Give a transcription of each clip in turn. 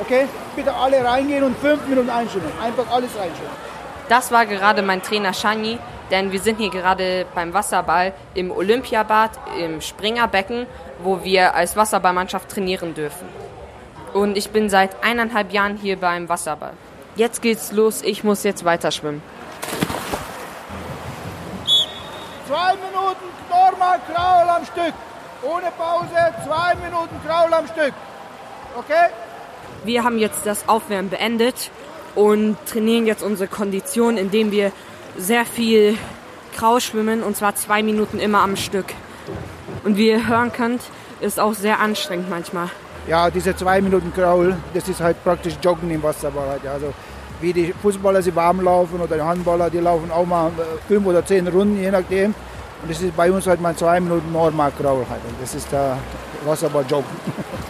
Okay? Bitte alle reingehen und fünf Minuten einschwimmen. Einfach alles reinschwimmen. Das war gerade mein Trainer Shani, denn wir sind hier gerade beim Wasserball im Olympiabad, im Springerbecken, wo wir als Wasserballmannschaft trainieren dürfen. Und ich bin seit eineinhalb Jahren hier beim Wasserball. Jetzt geht's los, ich muss jetzt weiter schwimmen. Zwei Minuten normal Kraul am Stück. Ohne Pause, zwei Minuten Kraul am Stück. Okay? Wir haben jetzt das Aufwärmen beendet und trainieren jetzt unsere Kondition, indem wir sehr viel Kraul schwimmen und zwar zwei Minuten immer am Stück. Und wie ihr hören könnt, ist auch sehr anstrengend manchmal. Ja, diese zwei Minuten Kraul, das ist halt praktisch Joggen im Wasserball. Halt. Also wie die Fußballer sie warm laufen oder die Handballer, die laufen auch mal äh, fünf oder zehn Runden, je nachdem. Und das ist bei uns halt mal zwei Minuten normal Kraul. Halt. Das ist der Wasserball-Joggen.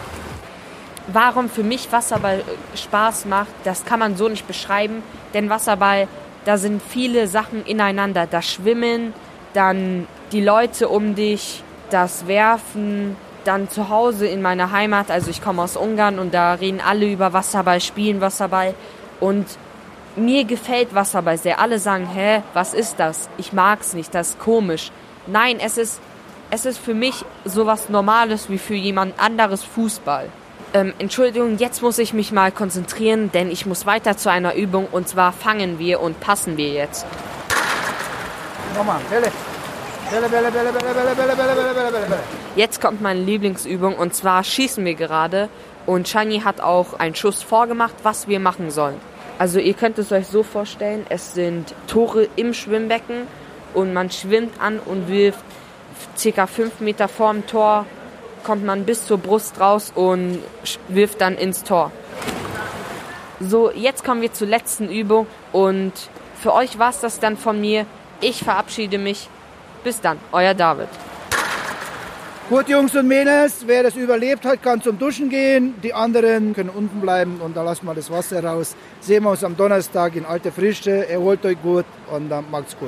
Warum für mich Wasserball äh, Spaß macht, das kann man so nicht beschreiben. Denn Wasserball, da sind viele Sachen ineinander. Das Schwimmen, dann die Leute um dich, das Werfen, dann zu Hause in meiner Heimat, also ich komme aus Ungarn und da reden alle über Wasserball, spielen Wasserball und mir gefällt Wasserball sehr. Alle sagen, hä, was ist das? Ich mag's nicht, das ist komisch. Nein, es ist, es ist für mich sowas Normales wie für jemand anderes Fußball. Ähm, Entschuldigung, jetzt muss ich mich mal konzentrieren, denn ich muss weiter zu einer Übung und zwar fangen wir und passen wir jetzt. Nochmal, Bälle. Bälle, Bälle, Bälle, Bälle, Bälle, Bälle, Bälle, Bälle, Bälle, Bälle, Bälle. Jetzt kommt meine Lieblingsübung und zwar schießen wir gerade und Shani hat auch einen Schuss vorgemacht, was wir machen sollen. Also ihr könnt es euch so vorstellen, es sind Tore im Schwimmbecken und man schwimmt an und wirft circa fünf Meter vorm Tor, kommt man bis zur Brust raus und wirft dann ins Tor. So, jetzt kommen wir zur letzten Übung und für euch war es das dann von mir. Ich verabschiede mich. Bis dann, euer David. Gut, Jungs und Mädels, wer das überlebt hat, kann zum Duschen gehen. Die anderen können unten bleiben und da lassen wir das Wasser raus. Sehen wir uns am Donnerstag in alter Frische. Erholt euch gut und dann macht's gut.